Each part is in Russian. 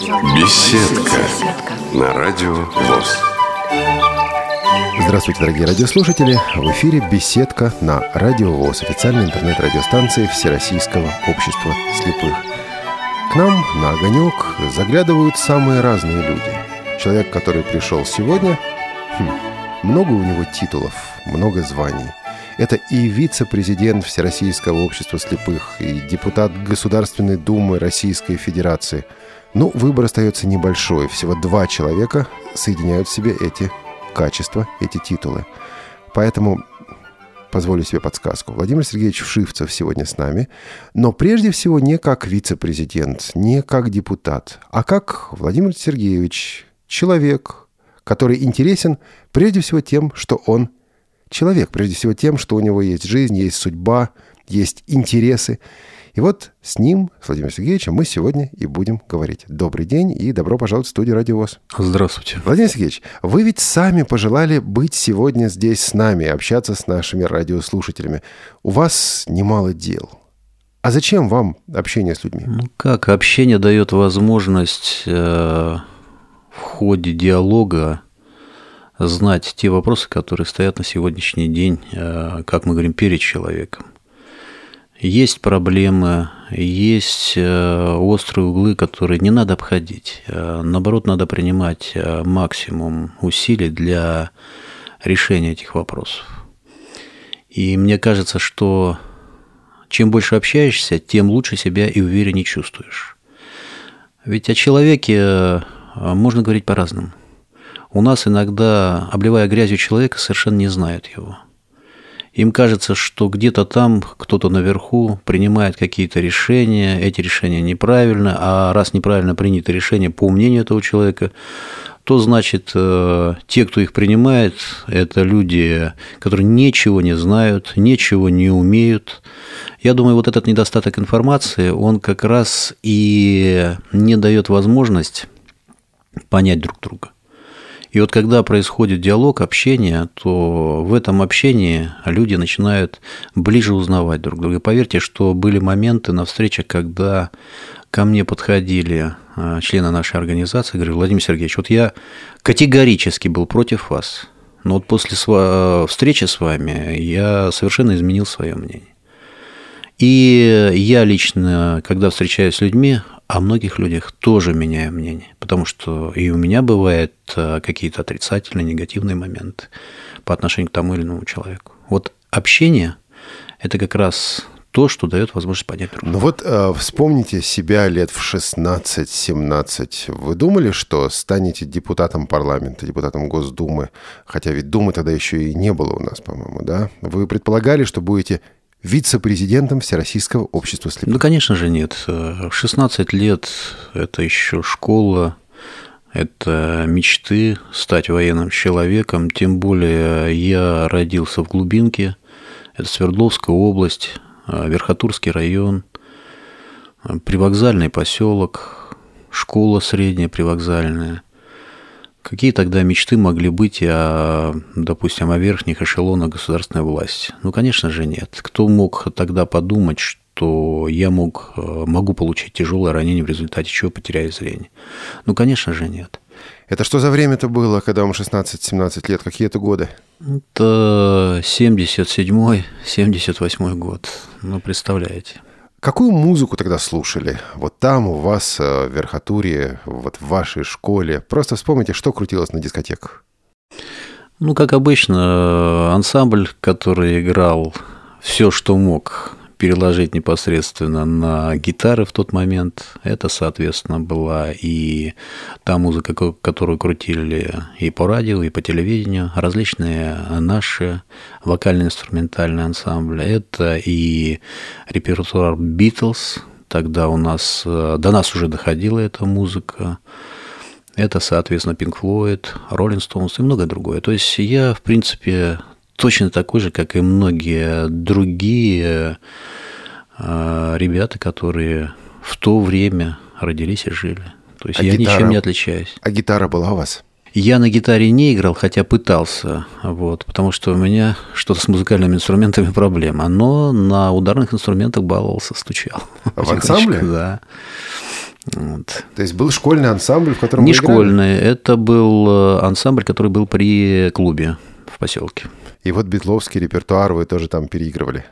Беседка на радио ВОЗ. Здравствуйте, дорогие радиослушатели! В эфире «Беседка» на Радио ВОЗ, официальной интернет-радиостанции Всероссийского общества слепых. К нам на огонек заглядывают самые разные люди. Человек, который пришел сегодня, хм, много у него титулов, много званий. Это и вице-президент Всероссийского общества слепых, и депутат Государственной Думы Российской Федерации. Ну, выбор остается небольшой. Всего два человека соединяют в себе эти качества, эти титулы. Поэтому позволю себе подсказку. Владимир Сергеевич Вшивцев сегодня с нами, но прежде всего не как вице-президент, не как депутат, а как Владимир Сергеевич, человек, который интересен прежде всего тем, что он человек, прежде всего тем, что у него есть жизнь, есть судьба, есть интересы. И вот с ним, с Владимиром Сергеевичем, мы сегодня и будем говорить. Добрый день и добро пожаловать в студию Радио ВОЗ. Здравствуйте. Владимир Сергеевич, вы ведь сами пожелали быть сегодня здесь с нами, общаться с нашими радиослушателями. У вас немало дел. А зачем вам общение с людьми? Ну как, общение дает возможность э, в ходе диалога знать те вопросы, которые стоят на сегодняшний день, э, как мы говорим, перед человеком. Есть проблемы, есть э, острые углы, которые не надо обходить. Э, наоборот, надо принимать максимум усилий для решения этих вопросов. И мне кажется, что чем больше общаешься, тем лучше себя и увереннее чувствуешь. Ведь о человеке можно говорить по-разному у нас иногда, обливая грязью человека, совершенно не знают его. Им кажется, что где-то там кто-то наверху принимает какие-то решения, эти решения неправильно, а раз неправильно принято решение по мнению этого человека, то значит, э, те, кто их принимает, это люди, которые ничего не знают, ничего не умеют. Я думаю, вот этот недостаток информации, он как раз и не дает возможность понять друг друга. И вот когда происходит диалог, общение, то в этом общении люди начинают ближе узнавать друг друга. Поверьте, что были моменты на встречах, когда ко мне подходили а, члены нашей организации, говорили, Владимир Сергеевич, вот я категорически был против вас, но вот после встречи с вами я совершенно изменил свое мнение. И я лично, когда встречаюсь с людьми, о многих людях тоже меняю мнение, потому что и у меня бывают э, какие-то отрицательные, негативные моменты по отношению к тому или иному человеку. Вот общение – это как раз то, что дает возможность понять друг друга. Ну вот э, вспомните себя лет в 16-17. Вы думали, что станете депутатом парламента, депутатом Госдумы? Хотя ведь Думы тогда еще и не было у нас, по-моему, да? Вы предполагали, что будете вице-президентом Всероссийского общества слепых? Ну, конечно же, нет. В 16 лет это еще школа, это мечты стать военным человеком. Тем более я родился в глубинке, это Свердловская область, Верхотурский район, привокзальный поселок, школа средняя привокзальная – Какие тогда мечты могли быть о, допустим, о верхних эшелонах государственной власти? Ну, конечно же, нет. Кто мог тогда подумать, что я мог, э, могу получить тяжелое ранение, в результате чего потеряю зрение? Ну, конечно же, нет. Это что за время-то было, когда вам 16-17 лет? Какие это годы? Это 77-й, 78-й год. Ну, представляете. Какую музыку тогда слушали? Вот там у вас, э, в Верхотуре, вот в вашей школе. Просто вспомните, что крутилось на дискотеках. Ну, как обычно, ансамбль, который играл все, что мог переложить непосредственно на гитары в тот момент. Это, соответственно, была и та музыка, которую крутили и по радио, и по телевидению, различные наши вокально-инструментальные ансамбли. Это и репертуар Битлз, тогда у нас, до нас уже доходила эта музыка. Это, соответственно, Pink Floyd, Rolling Stones и многое другое. То есть я, в принципе, точно такой же, как и многие другие э, ребята, которые в то время родились и жили. То есть а я гитара, ничем не отличаюсь. А гитара была у вас? Я на гитаре не играл, хотя пытался, вот, потому что у меня что-то с музыкальными инструментами проблема. Но на ударных инструментах баловался, стучал. А в ансамбле? Да. Вот. То есть был школьный ансамбль, в котором Не школьный, это был э, ансамбль, который был при клубе в поселке. И вот битловский репертуар вы тоже там переигрывали?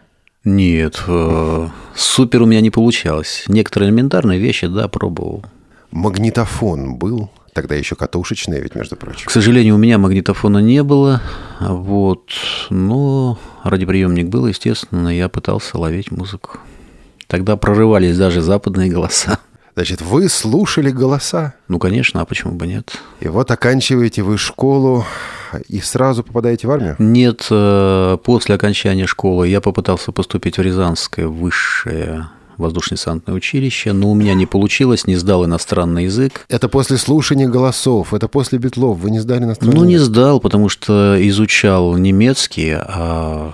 Нет, э, супер у меня не получалось. Некоторые элементарные вещи, да, пробовал. Магнитофон был? Тогда еще катушечные, ведь, между прочим. К сожалению, у меня магнитофона не было, вот, но радиоприемник был, естественно, я пытался ловить музыку. Тогда прорывались даже западные голоса. Значит, вы слушали голоса? Ну, конечно, а почему бы нет? И вот оканчиваете вы школу и сразу попадаете в армию? Нет, э, после окончания школы я попытался поступить в Рязанское высшее воздушно-десантное училище, но у меня не получилось, не сдал иностранный язык. Это после слушания голосов, это после битлов, вы не сдали иностранный Ну, не сдал, потому что изучал немецкий, а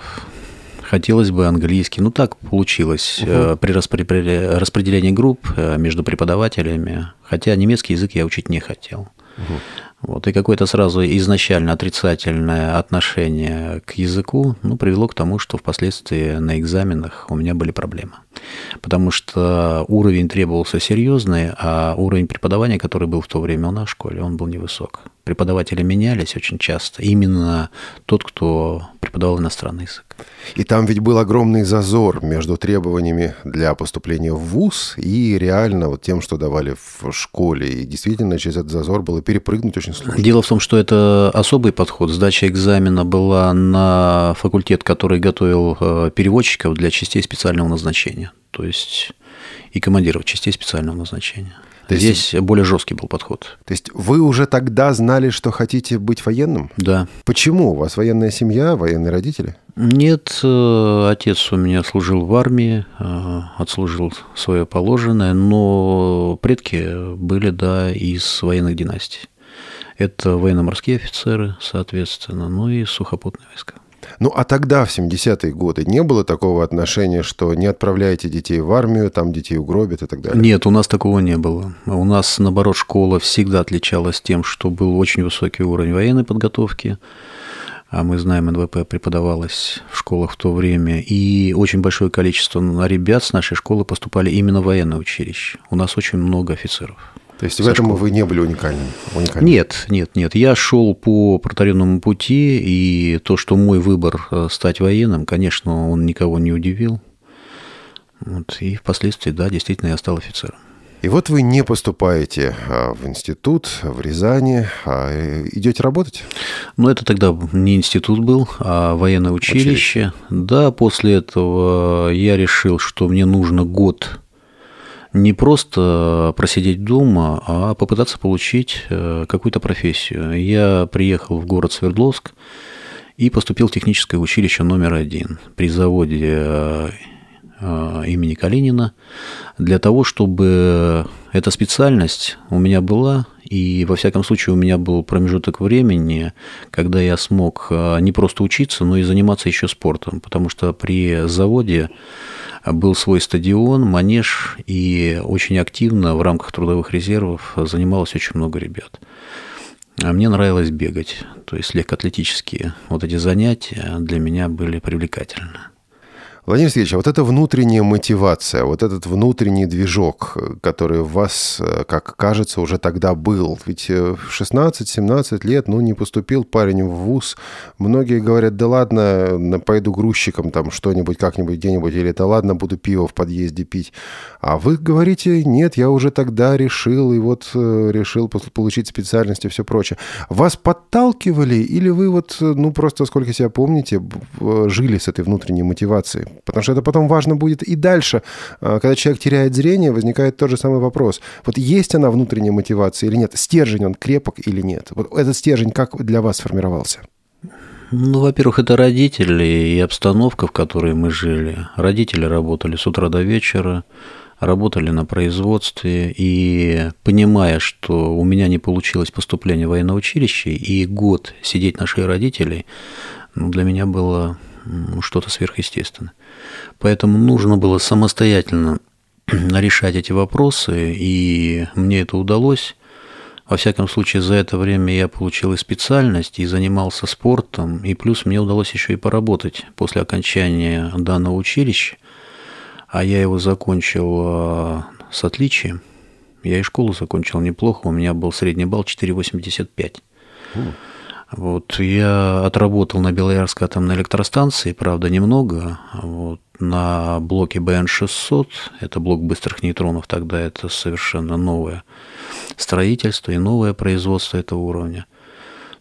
хотелось бы английский. Ну, так получилось угу. при распределении групп э, между преподавателями. Хотя немецкий язык я учить не хотел. Угу. Вот, и какое-то сразу изначально отрицательное отношение к языку ну, привело к тому, что впоследствии на экзаменах у меня были проблемы. Потому что уровень требовался серьезный, а уровень преподавания, который был в то время у нас в школе, он был невысок. Преподаватели менялись очень часто. Именно тот, кто преподавал иностранный язык. И там ведь был огромный зазор между требованиями для поступления в ВУЗ и реально вот тем, что давали в школе. И действительно через этот зазор было перепрыгнуть очень сложно. Дело в том, что это особый подход. Сдача экзамена была на факультет, который готовил э, переводчиков для частей специального назначения. То есть и командиров частей специального назначения. То Здесь более жесткий был подход. То есть вы уже тогда знали, что хотите быть военным? Да. Почему? У вас военная семья, военные родители? Нет, э, отец у меня служил в армии, э, отслужил свое положенное, но предки были, да, из военных династий. Это военно-морские офицеры, соответственно, ну и сухопутные войска. Ну, а тогда, в 70-е годы, не было такого отношения, что не отправляете детей в армию, там детей угробят и так далее? Нет, у нас такого не было. У нас, наоборот, школа всегда отличалась тем, что был очень высокий уровень военной подготовки, а мы знаем, НВП преподавалась в школах в то время, и очень большое количество ребят с нашей школы поступали именно в военное училище. У нас очень много офицеров. То есть в этом школы. вы не были уникальным? уникальным? Нет, нет, нет. Я шел по протаренному пути, и то, что мой выбор э, стать военным, конечно, он никого не удивил. Вот, и впоследствии, да, действительно, я стал офицером. И вот вы не поступаете а, в институт в Рязани, а э, идете работать? Ну, это тогда не институт был, а военное училище. училище. Да, после этого я решил, что мне нужно год не просто просидеть дома, а попытаться получить э, какую-то профессию. Я приехал в город Свердловск и поступил в техническое училище номер один при заводе э, Э, имени Калинина для того, чтобы эта специальность у меня была, и во всяком случае у меня был промежуток времени, когда я смог не просто учиться, но и заниматься еще спортом, потому что при заводе был свой стадион, манеж, и очень активно в рамках трудовых резервов занималось очень много ребят. А мне нравилось бегать, то есть легкоатлетические вот эти занятия для меня были привлекательны. Владимир Сергеевич, а вот эта внутренняя мотивация, вот этот внутренний движок, который у вас, э, как кажется, уже тогда был. Ведь э, в 16-17 лет, ну, не поступил парень в ВУЗ. Многие говорят, да ладно, пойду грузчиком там что-нибудь, как-нибудь где-нибудь, или да ладно, буду пиво в подъезде пить. А вы говорите, нет, я уже тогда решил, и вот э, решил получить специальность и все прочее. Вас подталкивали, или вы вот, ну, просто, сколько себя помните, жили с этой внутренней мотивацией? Потому что это потом важно будет и дальше. А, когда человек теряет зрение, возникает тот же самый вопрос. Вот есть она внутренняя мотивация или нет? Стержень он крепок или нет? Вот этот стержень как для вас сформировался? Ну, во-первых, это родители и обстановка, в которой мы жили. Родители работали с утра до вечера, работали на производстве, и понимая, что у меня не получилось поступление в военное училище, и год сидеть на шее родителей, ну, для меня было что-то сверхъестественное. Поэтому нужно было самостоятельно решать эти вопросы, и мне это удалось. Во всяком случае, за это время я получил и специальность, и занимался спортом, и плюс мне удалось еще и поработать после окончания данного училища, а я его закончил а, с отличием. Я и школу закончил неплохо, у меня был средний балл 4,85. Вот, я отработал на Белоярской атомной электростанции, правда, немного. Вот, на блоке БН-600, это блок быстрых нейтронов, тогда это совершенно новое строительство и новое производство этого уровня.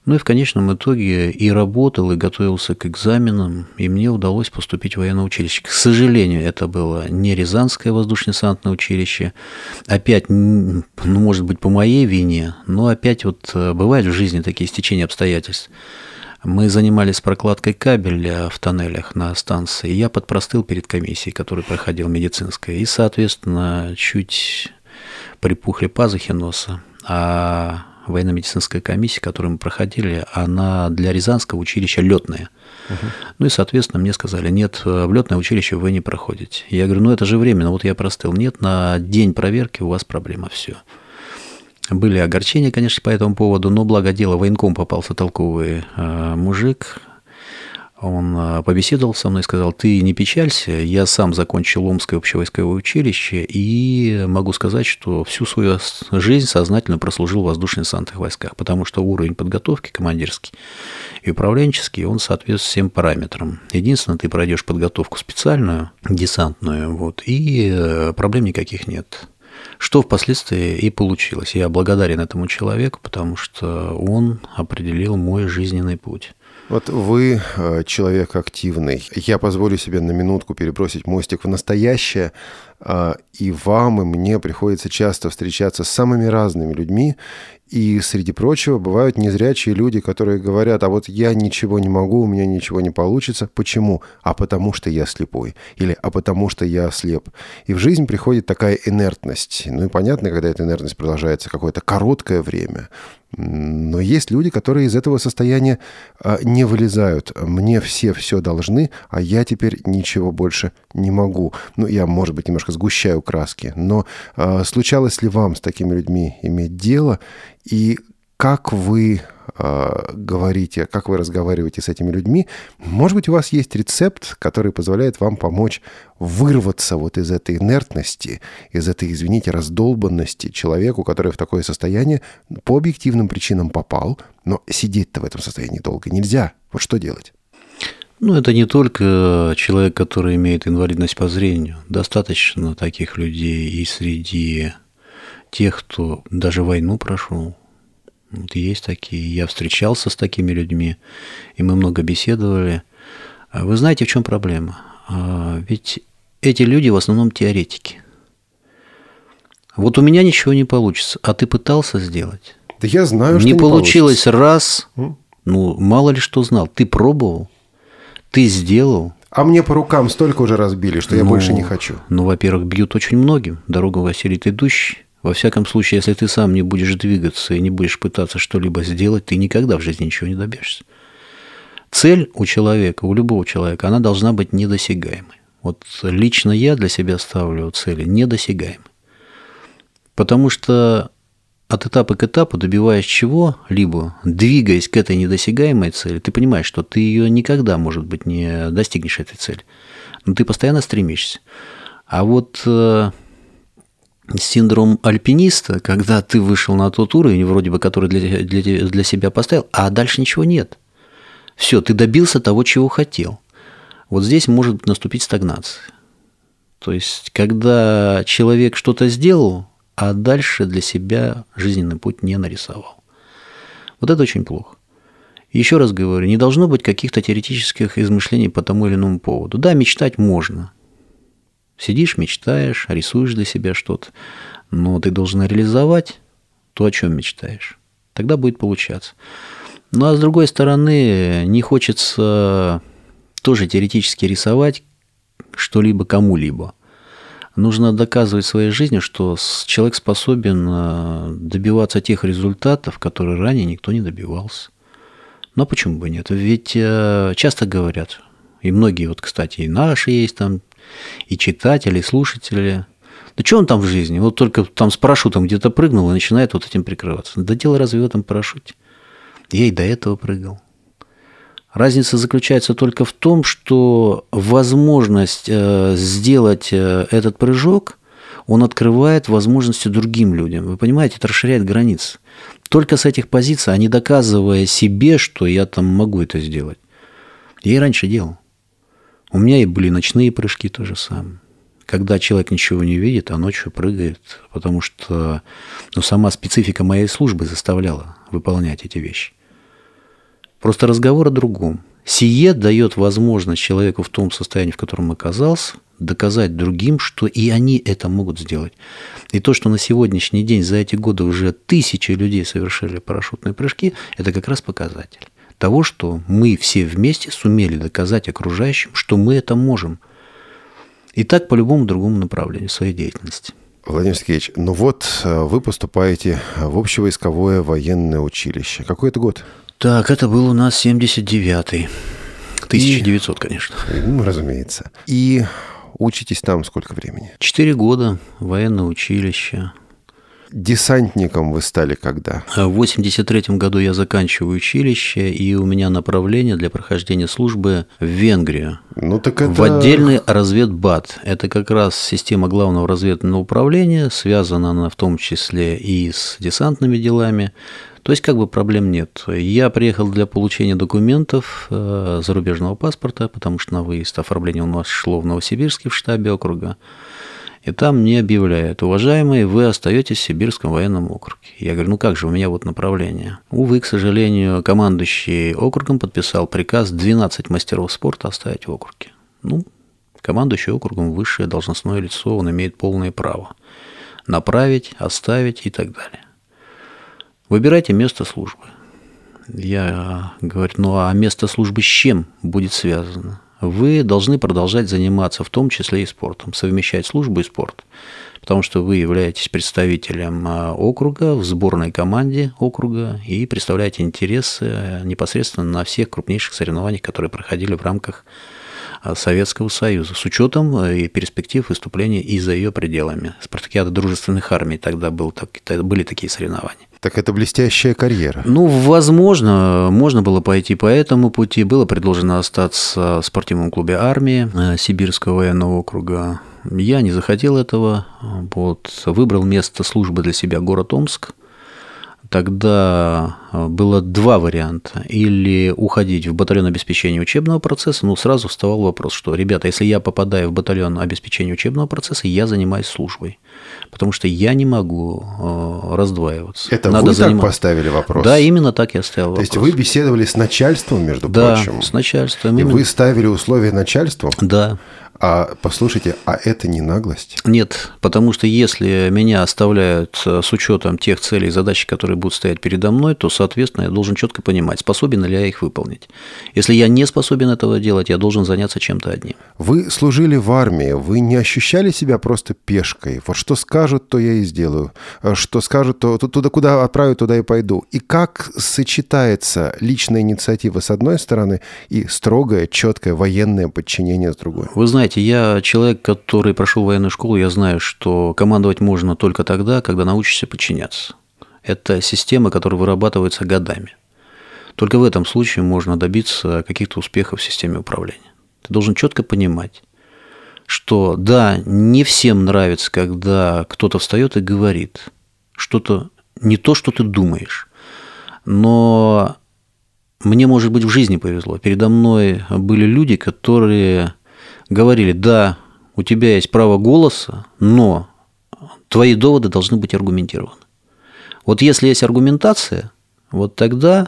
Ну и в конечном итоге и работал, и готовился к экзаменам, и мне удалось поступить в военное училище. К сожалению, это было не Рязанское воздушно-десантное училище. Опять, ну, может быть, по моей вине, но опять вот э, бывают в жизни такие стечения обстоятельств. Мы занимались прокладкой кабеля в тоннелях на станции. Я подпростыл перед комиссией, которая проходила медицинская. И, соответственно, чуть припухли пазухи носа. А военно-медицинская комиссия, которую мы проходили, она для Рязанского училища летная. Угу. Ну и, соответственно, мне сказали, нет, в летное училище вы не проходите. Я говорю, ну это же временно, вот я простыл. Нет, на день проверки у вас проблема, все. Были огорчения, конечно, по этому поводу, но благо дело военком попался толковый э, мужик, он а, побеседовал со мной и сказал, ты не печалься, я сам закончил Омское общевойсковое училище и могу сказать, что всю свою жизнь сознательно прослужил в воздушно-десантных войсках, потому что уровень подготовки командирский и управленческий, он соответствует всем параметрам. Единственное, ты пройдешь подготовку специальную, десантную, вот, и э, проблем никаких нет. Что впоследствии и получилось. Я благодарен этому человеку, потому что он определил мой жизненный путь. Вот вы э, человек активный. Я позволю себе на минутку перебросить мостик в настоящее. А, и вам, и мне приходится часто встречаться с самыми разными людьми. И, среди прочего, бывают незрячие люди, которые говорят, а вот я ничего не могу, у меня ничего не получится. Почему? А потому что я слепой. Или а потому что я слеп. И в жизнь приходит такая инертность. Ну и понятно, когда эта инертность продолжается какое-то короткое время. Но есть люди, которые из этого состояния а, не вылезают. Мне все все должны, а я теперь ничего больше не могу. Ну, я, может быть, немножко сгущаю краски. Но а, случалось ли вам с такими людьми иметь дело? И как вы э, говорите, как вы разговариваете с этими людьми. Может быть, у вас есть рецепт, который позволяет вам помочь вырваться вот из этой инертности, из этой, извините, раздолбанности человеку, который в такое состояние по объективным причинам попал, но сидеть-то в этом состоянии долго нельзя. Вот что делать? Ну, это не только человек, который имеет инвалидность по зрению. Достаточно таких людей и среди тех, кто даже войну прошел, вот есть такие. Я встречался с такими людьми, и мы много беседовали. А вы знаете, в чем проблема? А, ведь эти люди в основном теоретики. Вот у меня ничего не получится, а ты пытался сделать? Да я знаю, что не, не получилось получится. раз. Ну, мало ли что знал. Ты пробовал, ты сделал. А мне по рукам столько уже разбили, что я ну, больше не хочу. Ну, во-первых, бьют очень многим. Дорога Василий идущий. Во всяком случае, если ты сам не будешь двигаться и не будешь пытаться что-либо сделать, ты никогда в жизни ничего не добьешься. Цель у человека, у любого человека, она должна быть недосягаемой. Вот лично я для себя ставлю цели недосягаемой. Потому что от этапа к этапу, добиваясь чего-либо, двигаясь к этой недосягаемой цели, ты понимаешь, что ты ее никогда, может быть, не достигнешь этой цели. Но ты постоянно стремишься. А вот э, синдром альпиниста, когда ты вышел на тот уровень, вроде бы, который для, для, для себя поставил, а дальше ничего нет. Все, ты добился того, чего хотел. Вот здесь может наступить стагнация. То есть, когда человек что-то сделал, а дальше для себя жизненный путь не нарисовал. Вот это очень плохо. Еще раз говорю, не должно быть каких-то теоретических измышлений по тому или иному поводу. Да, мечтать можно, Сидишь, мечтаешь, рисуешь для себя что-то, но ты должен реализовать то, о чем мечтаешь. Тогда будет получаться. Ну а с другой стороны, не хочется тоже теоретически рисовать что-либо кому-либо. Нужно доказывать своей жизнью, что человек способен э, добиваться тех результатов, которые ранее никто не добивался. Но почему бы нет? Ведь э, часто говорят, и многие, вот, кстати, и наши есть там и читатели, и слушатели. Да что он там в жизни? Вот только там с парашютом где-то прыгнул и начинает вот этим прикрываться. Да дело разве в этом парашюте? Я и до этого прыгал. Разница заключается только в том, что возможность э, сделать э, этот прыжок он открывает возможности другим людям. Вы понимаете, это расширяет границы. Только с этих позиций, а не доказывая себе, что я там могу это сделать. Я и раньше делал. У меня и были ночные прыжки то же самое. Когда человек ничего не видит, а ночью прыгает, потому что ну, сама специфика моей службы заставляла выполнять эти вещи. Просто разговор о другом. Сие дает возможность человеку в том состоянии, в котором оказался, доказать другим, что и они это могут сделать. И то, что на сегодняшний день за эти годы уже тысячи людей совершили парашютные прыжки, это как раз показатель того, что мы все вместе сумели доказать окружающим, что мы это можем. И так по любому другому направлению своей деятельности. Владимир Сергеевич, ну вот э, вы поступаете в общевойсковое военное училище. Какой это год? Так, это был у нас 79-й. 1900, И, конечно. Ну, разумеется. И учитесь там сколько времени? Четыре года, военное училище. Десантником вы стали когда? В 83 году я заканчиваю училище, и у меня направление для прохождения службы в Венгрию. Ну так это... В отдельный разведбат. Это как раз система главного разведного управления, связана она в том числе и с десантными делами. То есть как бы проблем нет. Я приехал для получения документов э, зарубежного паспорта, потому что на выезд оформление у нас шло в Новосибирске в штабе округа. И там мне объявляют, уважаемые, вы остаетесь в Сибирском военном округе. Я говорю, ну как же, у меня вот направление. Увы, к сожалению, командующий округом подписал приказ 12 мастеров спорта оставить в округе. Ну, командующий округом высшее должностное лицо, он имеет полное право направить, оставить и так далее. Выбирайте место службы. Я говорю, ну а место службы с чем будет связано? Вы должны продолжать заниматься в том числе и спортом, совмещать службу и спорт. Потому что вы являетесь представителем а, округа в сборной команде округа и представляете интересы э, непосредственно на всех крупнейших соревнованиях, которые проходили в рамках а, Советского Союза, с учетом э, и перспектив выступления и за ее пределами. Спартакиада дружественных армий тогда был, были такие соревнования. Так это блестящая карьера. Ну, возможно, можно было пойти по этому пути. Было предложено остаться в спортивном клубе армии э, Сибирского военного округа. Я не захотел этого. Вот, выбрал место службы для себя город Омск тогда э, было два варианта. Или уходить в батальон обеспечения учебного процесса, ну, сразу вставал вопрос, что, ребята, если я попадаю в батальон обеспечения учебного процесса, я занимаюсь службой. Потому что я не могу э, раздваиваться. Это Надо вы заним... так поставили вопрос? Да, именно так я ставил То вопрос. есть вы беседовали с начальством, между да, прочим? Да, с начальством. И вы ставили условия начальству? Да. А послушайте, а это не наглость? Нет, потому что если меня оставляют э, с учетом тех целей и задач, которые будут стоять передо мной, то, соответственно, я должен четко понимать, способен ли я их выполнить. Если я не способен этого делать, я должен заняться чем-то одним. Вы служили в армии, вы не ощущали себя просто пешкой? Вот что скажут, то я и сделаю. Э, что скажут, то туда, куда отправят, туда и пойду. И как сочетается личная инициатива с одной стороны и строгое, четкое военное подчинение с другой? Вы знаете, я человек, который прошел военную школу, я знаю, что командовать можно только тогда, когда научишься подчиняться. Это система, которая вырабатывается годами. Только в этом случае можно добиться каких-то успехов в системе управления. Ты должен четко понимать, что да, не всем нравится, когда кто-то встает и говорит что-то не то, что ты думаешь, но мне, может быть, в жизни повезло. Передо мной были люди, которые говорили, да, у тебя есть право голоса, но твои доводы должны быть аргументированы. Вот если есть аргументация, вот тогда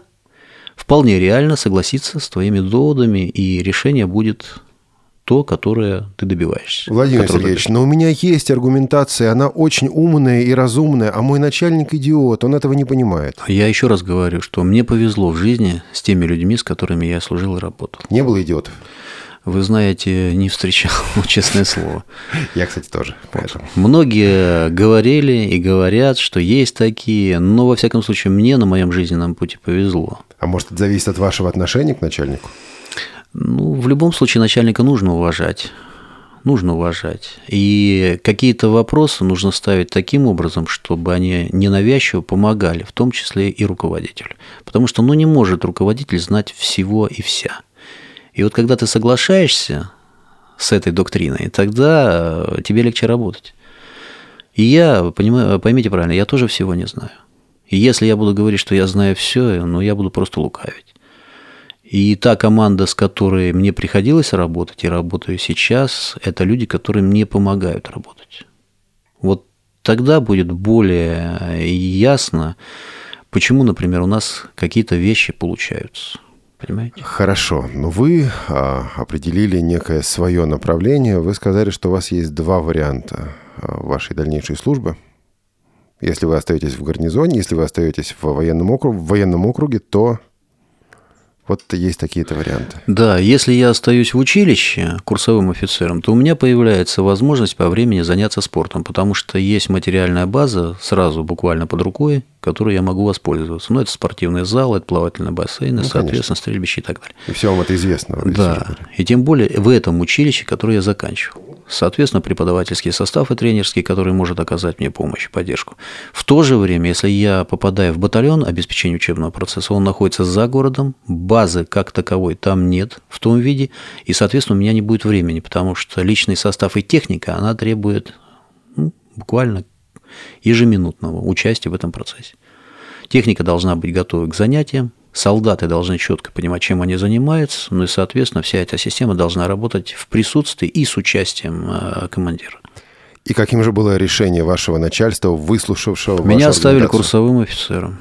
вполне реально согласиться с твоими доводами, и решение будет то, которое ты добиваешься. Владимир Сергеевич, но у меня есть аргументация, она очень умная и разумная, а мой начальник идиот, он этого не понимает. Я еще раз говорю, что мне повезло в жизни с теми людьми, с которыми я служил и работал. Не было идиотов? вы знаете, не встречал, честное слово. Я, кстати, тоже. Поэтому. Многие говорили и говорят, что есть такие, но, во всяком случае, мне на моем жизненном пути повезло. А может, это зависит от вашего отношения к начальнику? Ну, в любом случае, начальника нужно уважать. Нужно уважать. И какие-то вопросы нужно ставить таким образом, чтобы они ненавязчиво помогали, в том числе и руководителю. Потому что ну, не может руководитель знать всего и вся. И вот когда ты соглашаешься с этой доктриной, тогда э, тебе легче работать. И я, поймите правильно, я тоже всего не знаю. И если я буду говорить, что я знаю все, ну, я буду просто лукавить. И та команда, с которой мне приходилось работать и работаю сейчас, это люди, которые мне помогают работать. Вот тогда будет более ясно, почему, например, у нас какие-то вещи получаются. Понимаете? Хорошо, но вы а, определили некое свое направление. Вы сказали, что у вас есть два варианта а, вашей дальнейшей службы. Если вы остаетесь в гарнизоне, если вы остаетесь в военном, округ, в военном округе, то вот есть такие-то варианты. Да, если я остаюсь в училище курсовым офицером, то у меня появляется возможность по времени заняться спортом, потому что есть материальная база сразу буквально под рукой, которой я могу воспользоваться. Ну, это спортивный зал, это плавательные бассейны, ну, соответственно, конечно. стрельбище и так далее. И все вам это известно. Да, и тем более в этом училище, которое я заканчивал. Соответственно, преподавательский состав и тренерский, который может оказать мне помощь и поддержку. В то же время, если я попадаю в батальон обеспечения учебного процесса, он находится за городом, базы как таковой там нет в том виде, и, соответственно, у меня не будет времени, потому что личный состав и техника, она требует ну, буквально ежеминутного участия в этом процессе. Техника должна быть готова к занятиям, солдаты должны четко понимать, чем они занимаются, ну и, соответственно, вся эта система должна работать в присутствии и с участием э, командира. И каким же было решение вашего начальства, выслушавшего Меня оставили курсовым офицером.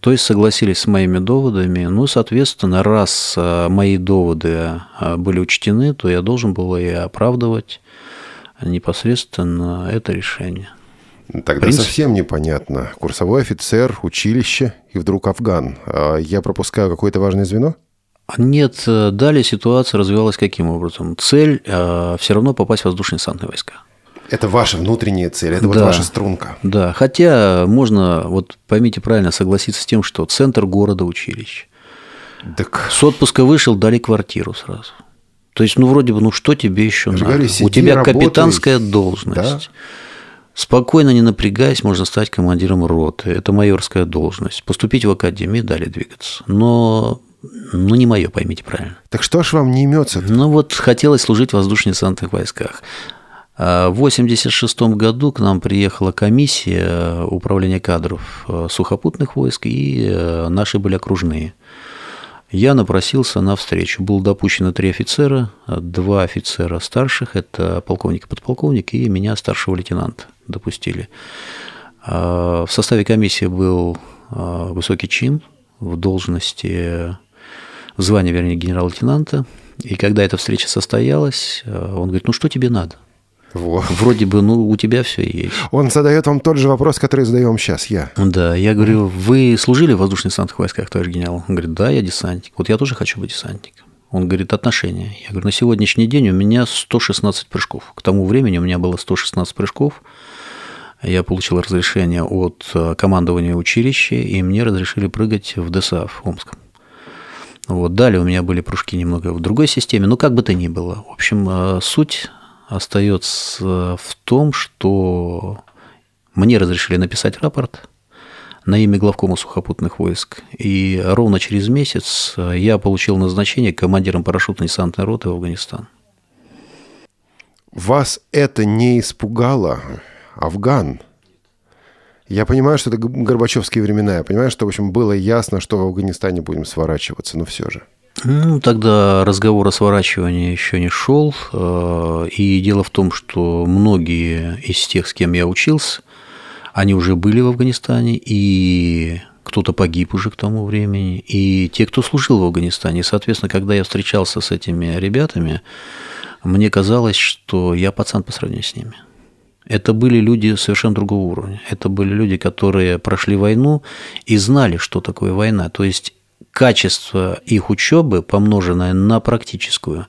То есть согласились с моими доводами. Ну, соответственно, раз э, мои доводы э, были учтены, то я должен был и оправдывать непосредственно это решение. Тогда Принцип... совсем непонятно. Курсовой офицер, училище и вдруг Афган. А я пропускаю какое-то важное звено? Нет, э, далее ситуация развивалась каким образом? Цель э, все равно попасть в воздушно-десантные войска. Это ваша внутренняя цель, это да, вот ваша струнка. Да, хотя можно, вот поймите правильно, согласиться с тем, что центр города училище. Так... С отпуска вышел, дали квартиру сразу. То есть, ну, вроде бы, ну, что тебе еще надо? Говорю, сиди, У тебя работай. капитанская должность. Да? Спокойно, не напрягаясь, можно стать командиром роты. Это майорская должность. Поступить в академию, далее двигаться. Но ну, не мое, поймите правильно. Так что ж вам не имется? Ну, вот хотелось служить в воздушно-десантных войсках. А, в 1986 году к нам приехала комиссия управления кадров э, сухопутных войск, и э, наши были окружные. Я напросился на встречу. Было допущено три офицера, два офицера старших, это полковник и подполковник, и меня, старшего лейтенанта допустили. А, в составе комиссии был а, высокий чин в должности, в звании, вернее, генерал-лейтенанта. И когда эта встреча состоялась, а, он говорит, ну что тебе надо? Вот. Вроде бы, ну, у тебя все есть. Он задает вам тот же вопрос, который задаю вам сейчас я. Да, я говорю, вы служили в воздушно-десантных войсках, товарищ генерал? Он говорит, да, я десантник. Вот я тоже хочу быть десантником. Он говорит, отношения. Я говорю, на сегодняшний день у меня 116 прыжков. К тому времени у меня было 116 прыжков я получил разрешение от э, командования училища, и мне разрешили прыгать в ДСАФ в Омском. Вот. Далее у меня были прыжки немного в другой системе, но как бы то ни было. В общем, э, суть остается в том, что мне разрешили написать рапорт на имя главкома сухопутных войск, и ровно через месяц я получил назначение командиром парашютно-десантной роты в Афганистан. Вас это не испугало? Афган. Я понимаю, что это Горбачевские времена. Я понимаю, что, в общем, было ясно, что в Афганистане будем сворачиваться, но все же. Ну, тогда разговор о сворачивании еще не шел. Э, и дело в том, что многие из тех, с кем я учился, они уже были в Афганистане, и кто-то погиб уже к тому времени, и те, кто служил в Афганистане. Соответственно, когда я встречался с этими ребятами, мне казалось, что я пацан по сравнению с ними – это были люди совершенно другого уровня. Это были люди, которые прошли войну и знали, что такое война. То есть качество их учебы, помноженное на практическую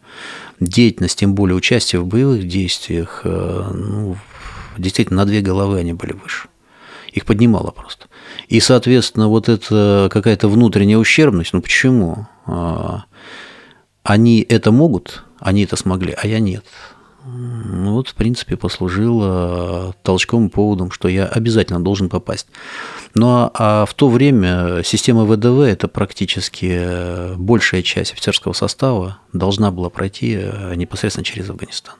деятельность, тем более участие в боевых действиях, э, ну, действительно на две головы они были выше. Их поднимало просто. И, соответственно, вот это какая-то внутренняя ущербность, ну почему? А, они это могут, они это смогли, а я нет. Ну, вот, в принципе, послужило толчком и поводом, что я обязательно должен попасть. Ну, а, а в то время система ВДВ, это практически большая часть офицерского состава, должна была пройти э, непосредственно через Афганистан.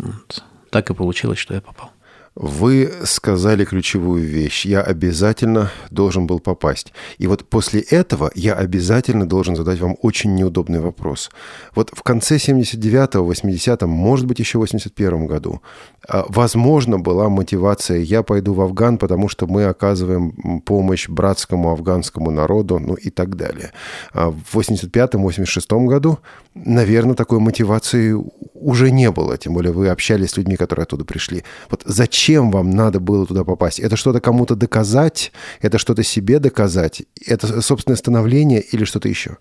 Вот. Так и получилось, что я попал. Вы сказали ключевую вещь. Я обязательно должен был попасть. И вот после этого я обязательно должен задать вам очень неудобный вопрос. Вот в конце 79-го, 80-м, может быть, еще в 81-м году, а, возможно, была мотивация «я пойду в Афган, потому что мы оказываем помощь братскому афганскому народу», ну и так далее. А в 85-м, 86-м году, наверное, такой мотивации уже не было. Тем более вы общались с людьми, которые оттуда пришли. Вот зачем зачем вам надо было туда попасть? Это что-то кому-то доказать? Это что-то себе доказать? Это собственное становление или что-то еще?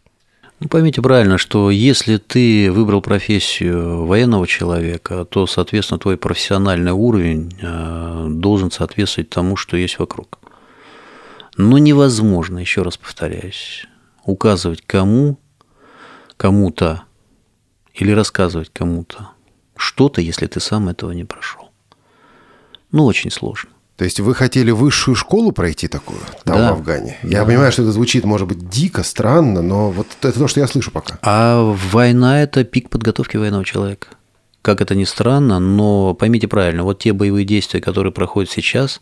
Ну, поймите правильно, что если ты выбрал профессию военного человека, то, соответственно, твой профессиональный уровень э, должен соответствовать тому, что есть вокруг. Но невозможно, еще раз повторяюсь, указывать кому, кому-то или рассказывать кому-то что-то, если ты сам этого не прошел. Ну, очень сложно. То есть вы хотели высшую школу пройти такую там, да. в Афгане? Я да. понимаю, что это звучит, может быть, дико, странно, но вот это то, что я слышу пока. А война – это пик подготовки военного человека. Как это ни странно, но поймите правильно, вот те боевые действия, которые проходят сейчас,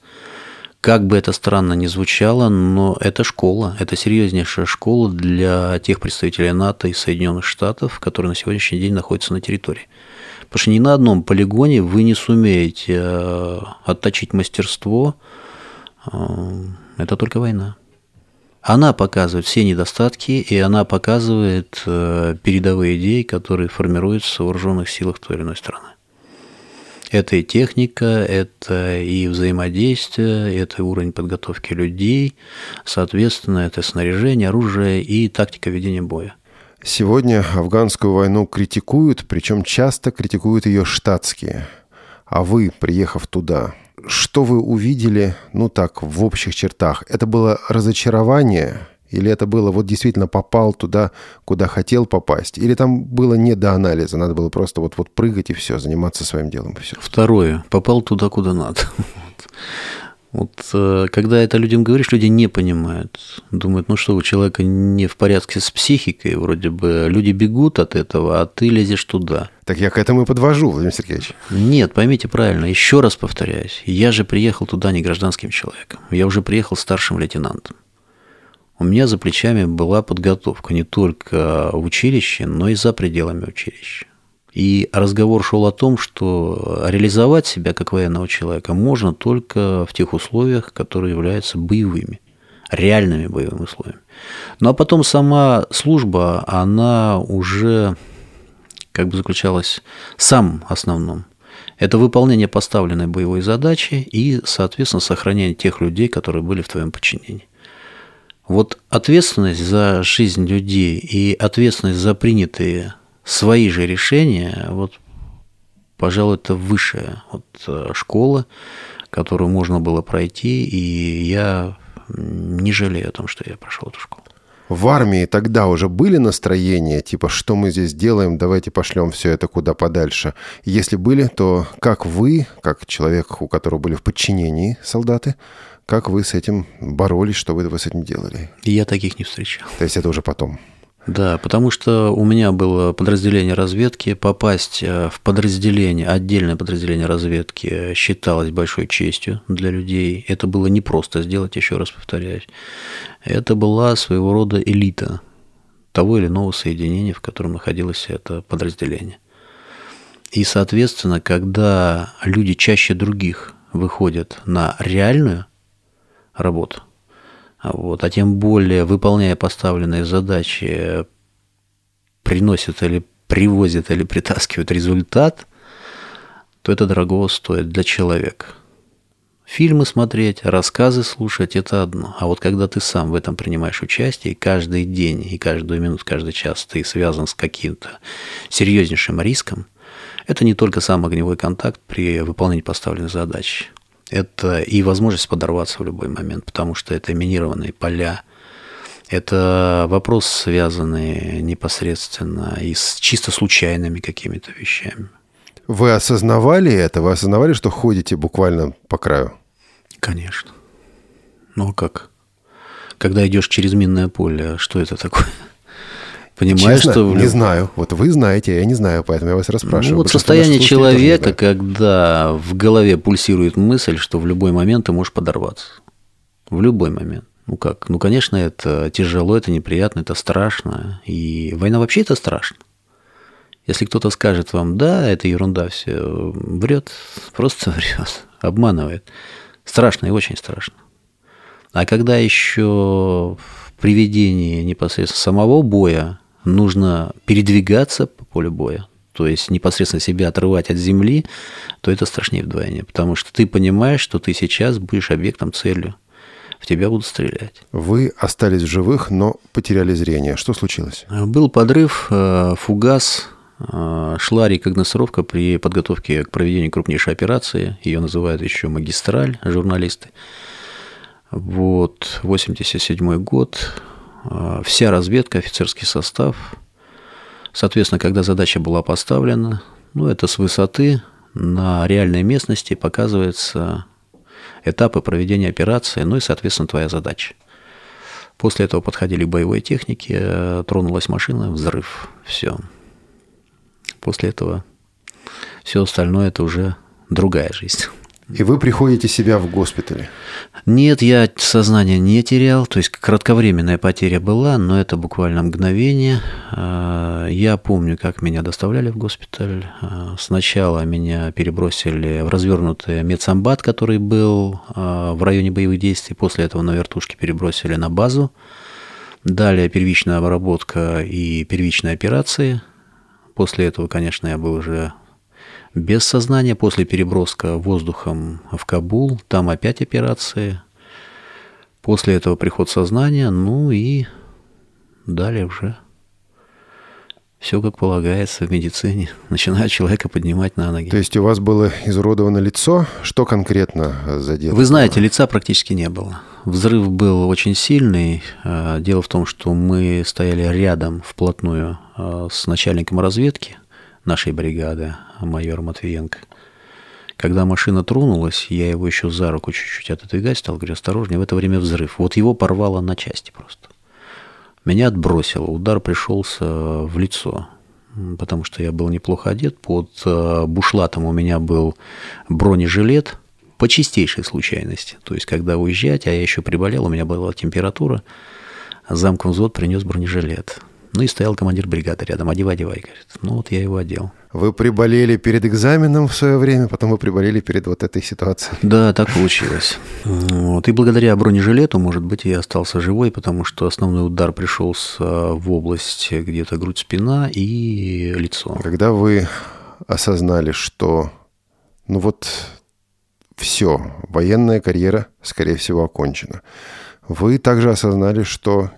как бы это странно ни звучало, но это школа, это серьезнейшая школа для тех представителей НАТО и Соединенных Штатов, которые на сегодняшний день находятся на территории. Потому что ни на одном полигоне вы не сумеете э, отточить мастерство. Э, это только война. Она показывает все недостатки, и она показывает э, передовые идеи, которые формируются в вооруженных силах той или иной страны. Это и техника, это и взаимодействие, это уровень подготовки людей, соответственно, это снаряжение, оружие и тактика ведения боя. Сегодня афганскую войну критикуют, причем часто критикуют ее штатские. А вы, приехав туда, что вы увидели, ну так, в общих чертах? Это было разочарование или это было вот действительно попал туда, куда хотел попасть? Или там было не до анализа, надо было просто вот, вот прыгать и все, заниматься своим делом и все? Второе. Попал туда, куда надо. Вот э, когда это людям говоришь, люди не понимают. Думают, ну что, у человека не в порядке с психикой, вроде бы люди бегут от этого, а ты лезешь туда. Так я к этому и подвожу, Владимир Сергеевич. Нет, поймите правильно, еще раз повторяюсь, я же приехал туда не гражданским человеком, я уже приехал старшим лейтенантом. У меня за плечами была подготовка не только в училище, но и за пределами училища. И разговор шел о том, что реализовать себя как военного человека можно только в тех условиях, которые являются боевыми, реальными боевыми условиями. Ну а потом сама служба, она уже как бы заключалась в самом основном. Это выполнение поставленной боевой задачи и, соответственно, сохранение тех людей, которые были в твоем подчинении. Вот ответственность за жизнь людей и ответственность за принятые свои же решения, вот, пожалуй, это высшая вот, э, школа, которую можно было пройти, и я не жалею о том, что я прошел эту школу. В армии тогда уже были настроения, типа, что мы здесь делаем, давайте пошлем все это куда подальше. Если были, то как вы, как человек, у которого были в подчинении солдаты, как вы с этим боролись, что вы, вы с этим делали? Я таких не встречал. То есть это уже потом? Да, потому что у меня было подразделение разведки. Попасть э, в подразделение, отдельное подразделение разведки считалось большой честью для людей. Это было непросто сделать, еще раз повторяюсь. Это была своего рода элита того или иного соединения, в котором находилось это подразделение. И, соответственно, когда люди чаще других выходят на реальную работу, вот, а тем более, выполняя поставленные задачи, приносят или привозят или притаскивают результат, то это дорого стоит для человека. Фильмы смотреть, рассказы слушать – это одно. А вот когда ты сам в этом принимаешь участие, и каждый день, и каждую минуту, каждый час ты связан с каким-то серьезнейшим риском, это не только сам огневой контакт при выполнении поставленных задач – это и возможность подорваться в любой момент, потому что это минированные поля. Это вопрос, связанный непосредственно и с чисто случайными какими-то вещами. Вы осознавали это? Вы осознавали, что ходите буквально по краю? Конечно. Ну а как? Когда идешь через минное поле, что это такое? Понимаю, Честно, что... не знаю. Вот вы знаете, я не знаю, поэтому я вас расспрашиваю. Ну, вот состояние человека, когда в голове пульсирует мысль, что в любой момент ты можешь подорваться. В любой момент. Ну как? Ну, конечно, это тяжело, это неприятно, это страшно. И война вообще это страшно. Если кто-то скажет вам, да, это ерунда все, врет, просто врет, обманывает. Страшно и очень страшно. А когда еще в приведении непосредственно самого боя нужно передвигаться по полю боя, то есть непосредственно себя отрывать от земли, то это страшнее вдвойне, потому что ты понимаешь, что ты сейчас будешь объектом, целью, в тебя будут стрелять. Вы остались в живых, но потеряли зрение. Что случилось? Был подрыв, э, фугас, э, шла рекогносцировка при подготовке к проведению крупнейшей операции. Ее называют еще магистраль журналисты. Вот, 87 год, вся разведка, офицерский состав. Соответственно, когда задача была поставлена, ну, это с высоты на реальной местности показывается этапы проведения операции, ну и, соответственно, твоя задача. После этого подходили к боевой технике, э, тронулась машина, взрыв, все. После этого все остальное это уже другая жизнь. И вы приходите себя в госпитале. Нет, я сознание не терял, то есть кратковременная потеря была, но это буквально мгновение. Э, Я помню, как меня доставляли в госпиталь. Э, Сначала меня перебросили в развернутый медсамбат, который был э, в районе боевых действий. После этого на вертушке перебросили на базу. Далее первичная обработка и первичные операции. После этого, конечно, я был уже без сознания. После переброска воздухом в Кабул, там опять операции. После этого приход сознания, ну и далее уже все как полагается в медицине. Начинают человека поднимать на ноги. То есть у вас было изуродовано лицо. Что конкретно задело? Вы знаете, лица практически не было. Взрыв был очень сильный. Э, Дело в том, что мы стояли рядом вплотную э, с начальником разведки нашей бригады, майор Матвиенко. Когда машина тронулась, я его еще за руку чуть-чуть отодвигать стал, говорю, осторожнее, в это время взрыв. Вот его порвало на части просто. Меня отбросило, удар пришелся в лицо, потому что я был неплохо одет. Под э, бушлатом у меня был бронежилет по чистейшей случайности. То есть, когда уезжать, а я еще приболел, у меня была температура, замком взвод принес бронежилет. Ну и стоял командир бригады рядом, одевай, одевай, говорит. Ну вот я его одел. Вы приболели перед экзаменом в свое время, потом вы приболели перед вот этой ситуацией. Да, так получилось. Вот. И благодаря бронежилету, может быть, я остался живой, потому что основной удар пришелся в область где-то грудь-спина и лицо. Когда вы осознали, что, ну вот, все, военная карьера, скорее всего, окончена, вы также осознали, что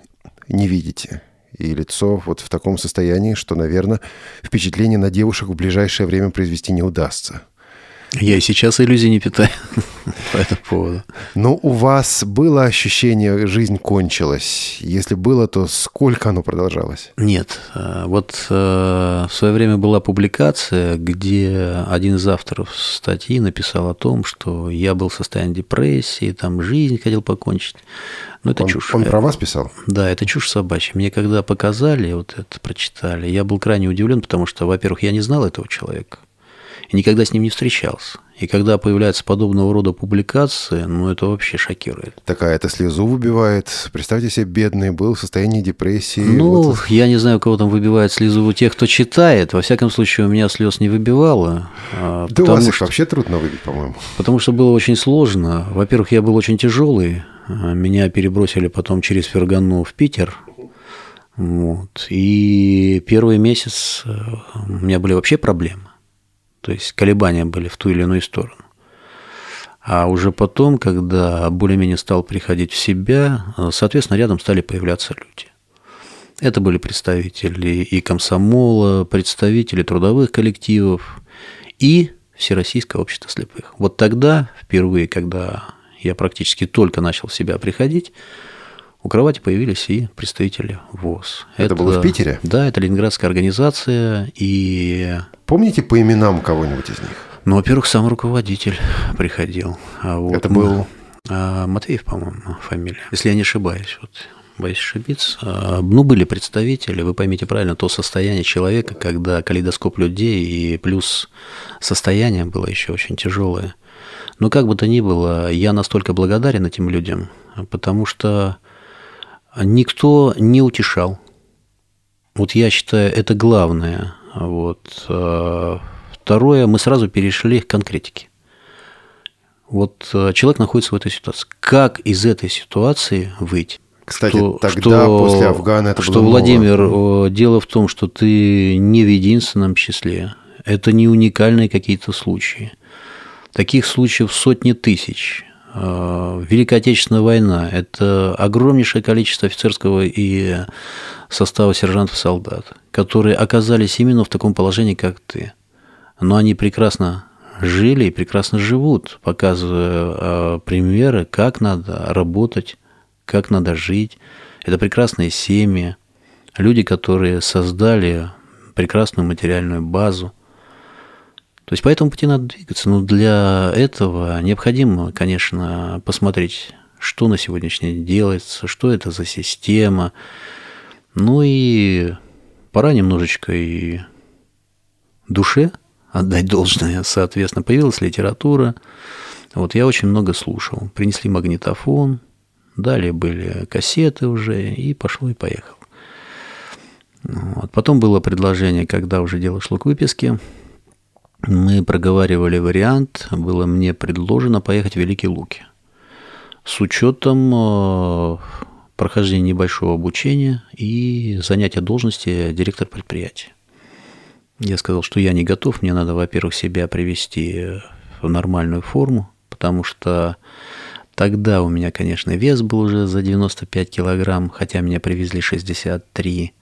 не видите, и лицо вот в таком состоянии, что, наверное, впечатление на девушек в ближайшее время произвести не удастся. Я и сейчас иллюзий не питаю по этому поводу. Но у вас было ощущение, жизнь кончилась? Если было, то сколько оно продолжалось? Нет. э, Вот э, в свое время была публикация, где один из авторов статьи написал о том, что я был в состоянии депрессии, там жизнь хотел покончить. Но это он, чушь. Он про вас писал? Да, это чушь собачья. Мне когда показали, вот это прочитали, я был крайне удивлен, потому что, во-первых, я не знал этого человека и никогда с ним не встречался. И когда появляются подобного рода публикации, ну, это вообще шокирует. Такая это слезу выбивает. Представьте себе, бедный был в состоянии депрессии. Ну, Вот я не знаю, у кого там выбивает слезу у тех, кто читает. Во всяком случае, у меня слез не выбивало. а, Да у вас их что- вообще трудно выбить, по-моему. Потому что было очень сложно. Во-первых, я был очень тяжелый. Меня перебросили потом через Фергану в Питер. Вот. И первый месяц э, у меня были вообще проблемы. То есть колебания были в ту или иную сторону. А уже потом, когда более-менее стал приходить в себя, э, соответственно, рядом стали появляться люди. Это были представители и комсомола, представители трудовых коллективов и Всероссийское общество слепых. Вот тогда, впервые, когда я практически только начал в себя приходить, у кровати появились и представители ВОЗ. Это было в Питере? Да, это ленинградская организация. И, Помните по именам кого-нибудь из них? ну, во-первых, сам руководитель приходил. А вот Это был- а, Матвеев, по-моему, фамилия. Если я не ошибаюсь. Вот. боюсь ошибиться. А, ну, были представители, вы поймите правильно, то состояние человека, когда калейдоскоп людей и плюс состояние было еще очень тяжелое. Но как бы то ни было, я настолько благодарен этим людям, потому что никто не утешал. Вот я считаю, это главное. Вот. А, второе, мы сразу перешли к конкретике. Вот а, человек находится в этой ситуации. Как из этой ситуации выйти? Кстати, что, тогда что, после Афгана это что, было Владимир, ново. дело в том, что ты не в единственном числе. Это не уникальные какие-то случаи. Таких случаев сотни тысяч. А, Великая Отечественная война – это огромнейшее количество офицерского и состава сержантов-солдат, которые оказались именно в таком положении, как ты. Но они прекрасно жили и прекрасно живут, показывая а, примеры, как надо работать, как надо жить. Это прекрасные семьи, люди, которые создали прекрасную материальную базу – то есть по этому пути надо двигаться. Но для этого необходимо, конечно, посмотреть, что на сегодняшний день делается, что это за система. Ну и пора немножечко и душе отдать должное. Соответственно, появилась литература. Вот я очень много слушал. Принесли магнитофон, далее были кассеты уже, и пошло и поехал. Вот. Потом было предложение, когда уже дело шло к выписке, мы проговаривали вариант, было мне предложено поехать в Великие Луки с учетом э, прохождения небольшого обучения и занятия должности директор предприятия. Я сказал, что я не готов, мне надо, во-первых, себя привести в нормальную форму, потому что тогда у меня, конечно, вес был уже за 95 килограмм, хотя меня привезли 63.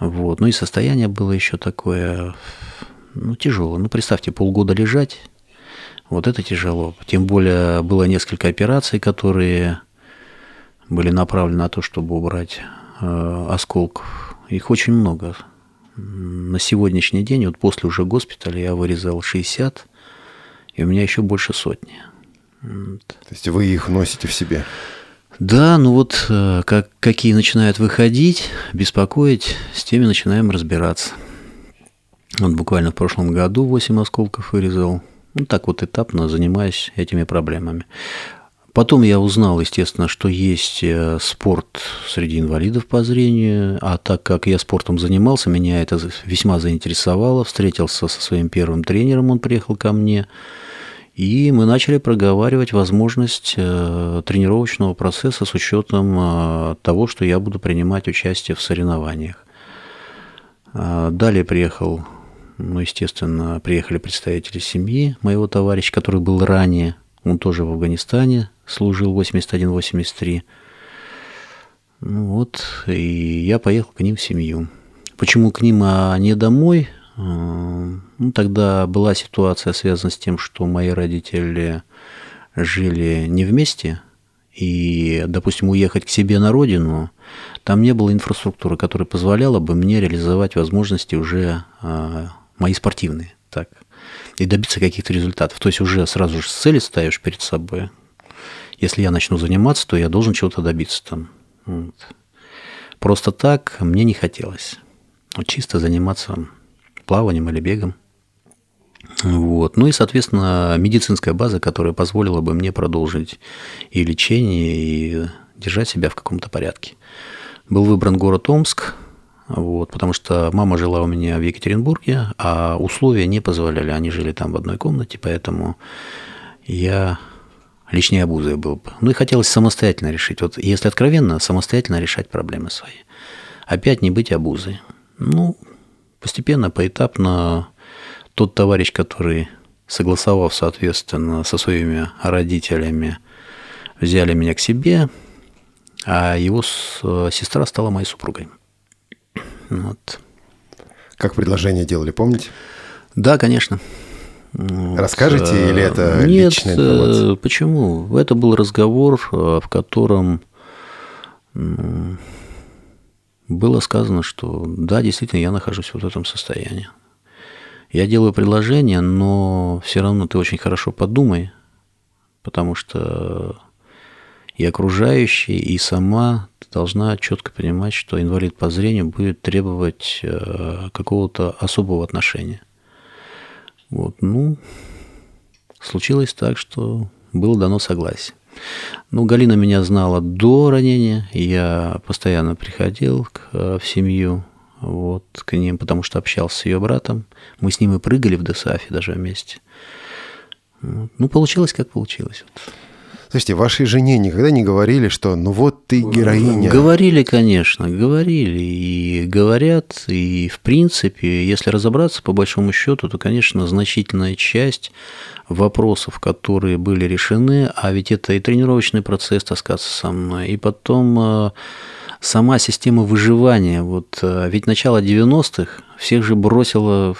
Вот. Ну и состояние было еще такое ну, тяжело. Ну, представьте, полгода лежать, вот это тяжело. Тем более было несколько операций, которые были направлены на то, чтобы убрать э, осколков. Их очень много. На сегодняшний день, вот после уже госпиталя, я вырезал 60, и у меня еще больше сотни. То есть вы их носите в себе? Да, ну вот э, как, какие начинают выходить, беспокоить, с теми начинаем разбираться. Вот буквально в прошлом году 8 осколков вырезал. Ну, так вот этапно занимаюсь этими проблемами. Потом я узнал, естественно, что есть э, спорт среди инвалидов по зрению, а так как я спортом занимался, меня это весьма заинтересовало. Встретился со своим первым тренером, он приехал ко мне, и мы начали проговаривать возможность э, тренировочного процесса с учетом э, того, что я буду принимать участие в соревнованиях. Далее приехал ну, естественно, приехали представители семьи моего товарища, который был ранее. Он тоже в Афганистане служил 81-83. Ну вот, и я поехал к ним в семью. Почему к ним, а не домой? А, ну, тогда была ситуация связана с тем, что мои родители жили не вместе, и, допустим, уехать к себе на родину, там не было инфраструктуры, которая позволяла бы мне реализовать возможности уже а, мои спортивные, так, и добиться каких-то результатов. То есть уже сразу же цели ставишь перед собой. Если я начну заниматься, то я должен чего-то добиться там. Вот. Просто так мне не хотелось. Вот чисто заниматься плаванием или бегом. Вот. Ну и, соответственно, медицинская база, которая позволила бы мне продолжить и лечение, и держать себя в каком-то порядке. Был выбран город Омск, вот, потому что мама жила у меня в Екатеринбурге, а условия не позволяли. Они жили там в одной комнате, поэтому я лишней обузой был бы. Ну и хотелось самостоятельно решить. Вот если откровенно, самостоятельно решать проблемы свои. Опять не быть обузой. Ну, постепенно, поэтапно тот товарищ, который согласовав, соответственно, со своими родителями, взяли меня к себе, а его сестра стала моей супругой. Вот. Как предложение делали, помните? Да, конечно. Расскажите вот. или это Нет, личная информация? почему? Это был разговор, э, в котором было сказано, что да, действительно, я нахожусь вот в этом состоянии. Я делаю предложение, но все равно ты очень хорошо подумай, потому что и окружающие, и сама должна четко понимать, что инвалид по зрению будет требовать э, какого-то особого отношения. Вот, ну, случилось так, что было дано согласие. Ну, Галина меня знала до ранения, я постоянно приходил к, в семью, вот, к ним, потому что общался с ее братом. Мы с ним и прыгали в ДСАФе даже вместе. Ну, получилось, как получилось. Слушайте, вашей жене никогда не говорили, что ну вот ты героиня? Говорили, конечно, говорили и говорят, и в принципе, если разобраться по большому счету, то, конечно, значительная часть вопросов, которые были решены, а ведь это и тренировочный процесс таскаться со мной, и потом э, сама система выживания. Вот э, ведь начало 90-х всех же бросило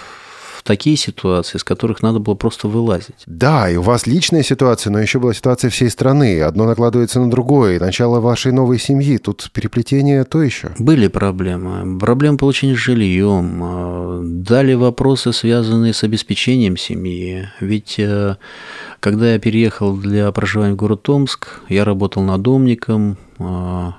такие ситуации, из которых надо было просто вылазить. Да, и у вас личная ситуация, но еще была ситуация всей страны. Одно накладывается на другое. И начало вашей новой семьи. Тут переплетение то еще. Были проблемы. Проблемы получения жильем. А, дали вопросы, связанные с обеспечением семьи. Ведь э, когда я переехал для проживания в город Томск, я работал надомником, а,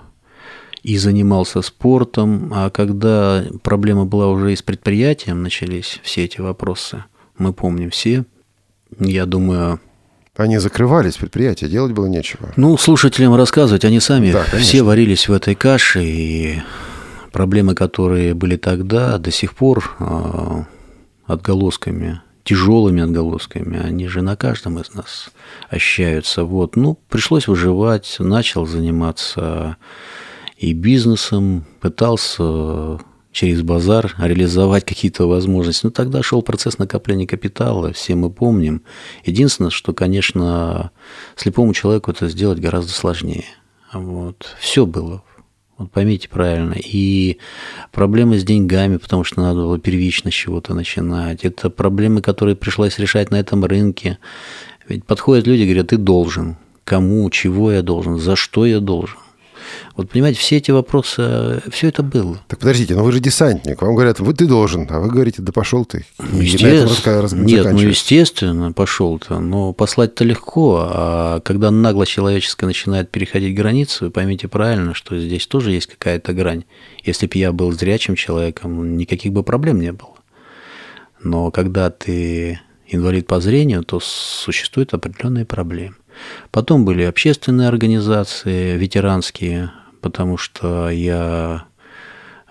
и занимался спортом, а когда проблема была уже и с предприятием, начались все эти вопросы, мы помним все, я думаю... Они закрывались, предприятия, делать было нечего. Ну, слушателям рассказывать, они сами да, все варились в этой каше, и проблемы, которые были тогда, до сих пор э, отголосками тяжелыми отголосками, они же на каждом из нас ощущаются. Вот. Ну, пришлось выживать, начал заниматься и бизнесом, пытался через базар реализовать какие-то возможности. Но тогда шел процесс накопления капитала, все мы помним. Единственное, что, конечно, слепому человеку это сделать гораздо сложнее. Вот. Все было. Вот поймите правильно. И проблемы с деньгами, потому что надо было первично с чего-то начинать. Это проблемы, которые пришлось решать на этом рынке. Ведь подходят люди говорят, ты должен. Кому, чего я должен, за что я должен. Вот понимаете, все эти вопросы, все это было. Так подождите, но вы же десантник, вам говорят, вы ты должен, а вы говорите, да пошел ты. Ну, естественно. Нет, ну естественно, пошел-то, но послать-то легко, а когда нагло человеческое начинает переходить границу, вы поймите правильно, что здесь тоже есть какая-то грань. Если бы я был зрячим человеком, никаких бы проблем не было. Но когда ты инвалид по зрению, то существуют определенные проблемы. Потом были общественные организации, ветеранские, потому что я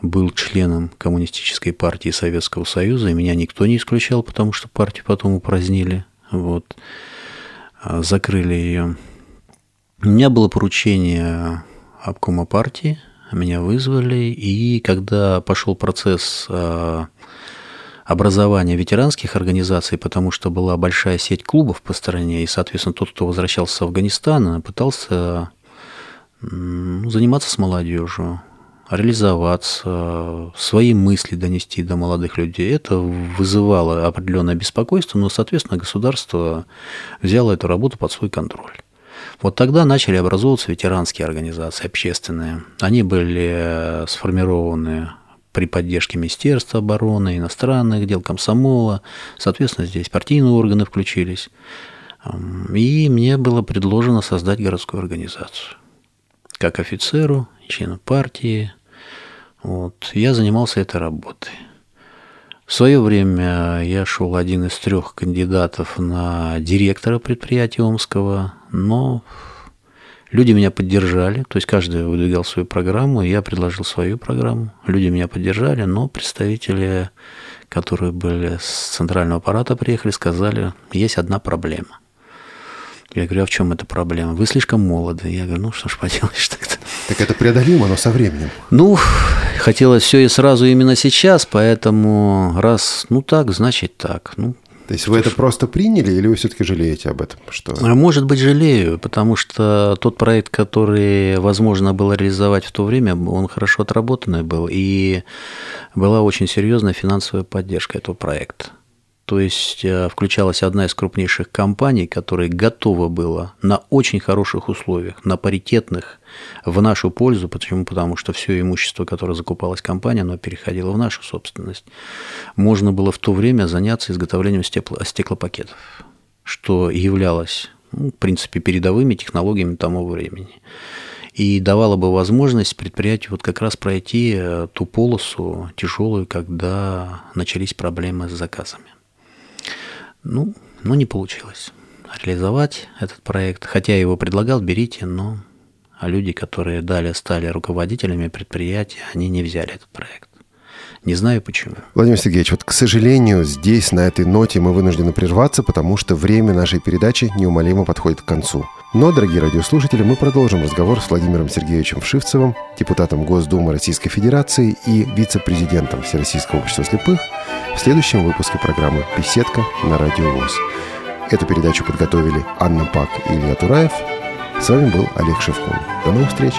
был членом Коммунистической партии Советского Союза, и меня никто не исключал, потому что партию потом упразднили, вот, а, закрыли ее. У меня было поручение обкома партии, меня вызвали, и когда пошел процесс а, образования ветеранских организаций, потому что была большая сеть клубов по стране, и, соответственно, тот, кто возвращался с Афганистана, пытался заниматься с молодежью, реализоваться, свои мысли донести до молодых людей. Это вызывало определенное беспокойство, но, соответственно, государство взяло эту работу под свой контроль. Вот тогда начали образовываться ветеранские организации общественные. Они были сформированы при поддержке Министерства обороны, иностранных дел, комсомола. Соответственно, здесь партийные органы включились. И мне было предложено создать городскую организацию. Как офицеру, члену партии. Вот. Я занимался этой работой. В свое время я шел один из трех кандидатов на директора предприятия Омского, но Люди меня поддержали, то есть каждый выдвигал свою программу, я предложил свою программу. Люди меня поддержали, но представители, которые были с центрального аппарата приехали, сказали, есть одна проблема. Я говорю, а в чем эта проблема? Вы слишком молоды. Я говорю, ну что ж поделаешь тогда. Так это преодолимо, но со временем. Ну, хотелось все и сразу именно сейчас, поэтому раз, ну так, значит так. Ну, то есть вы это просто приняли или вы все-таки жалеете об этом? Что... А может быть, жалею, потому что тот проект, который возможно было реализовать в то время, он хорошо отработанный был, и была очень серьезная финансовая поддержка этого проекта. То есть э, включалась одна из крупнейших компаний, которая готова была на очень хороших условиях, на паритетных, в нашу пользу. Почему? Потому что все имущество, которое закупалась компания, оно переходило в нашу собственность. Можно было в то время заняться изготовлением стекло, стеклопакетов, что являлось, ну, в принципе, передовыми технологиями того времени. и давала бы возможность предприятию вот как раз пройти э, ту полосу тяжелую, когда начались проблемы с заказами. Ну, но не получилось реализовать этот проект. Хотя я его предлагал, берите, но люди, которые далее стали руководителями предприятия, они не взяли этот проект. Не знаю почему. Владимир Сергеевич, вот, к сожалению, здесь, на этой ноте, мы вынуждены прерваться, потому что время нашей передачи неумолимо подходит к концу. Но, дорогие радиослушатели, мы продолжим разговор с Владимиром Сергеевичем Вшивцевым, депутатом Госдумы Российской Федерации и вице-президентом Всероссийского общества слепых в следующем выпуске программы «Беседка» на Радио ВОЗ. Эту передачу подготовили Анна Пак и Илья Тураев. С вами был Олег Шевкун. До новых встреч!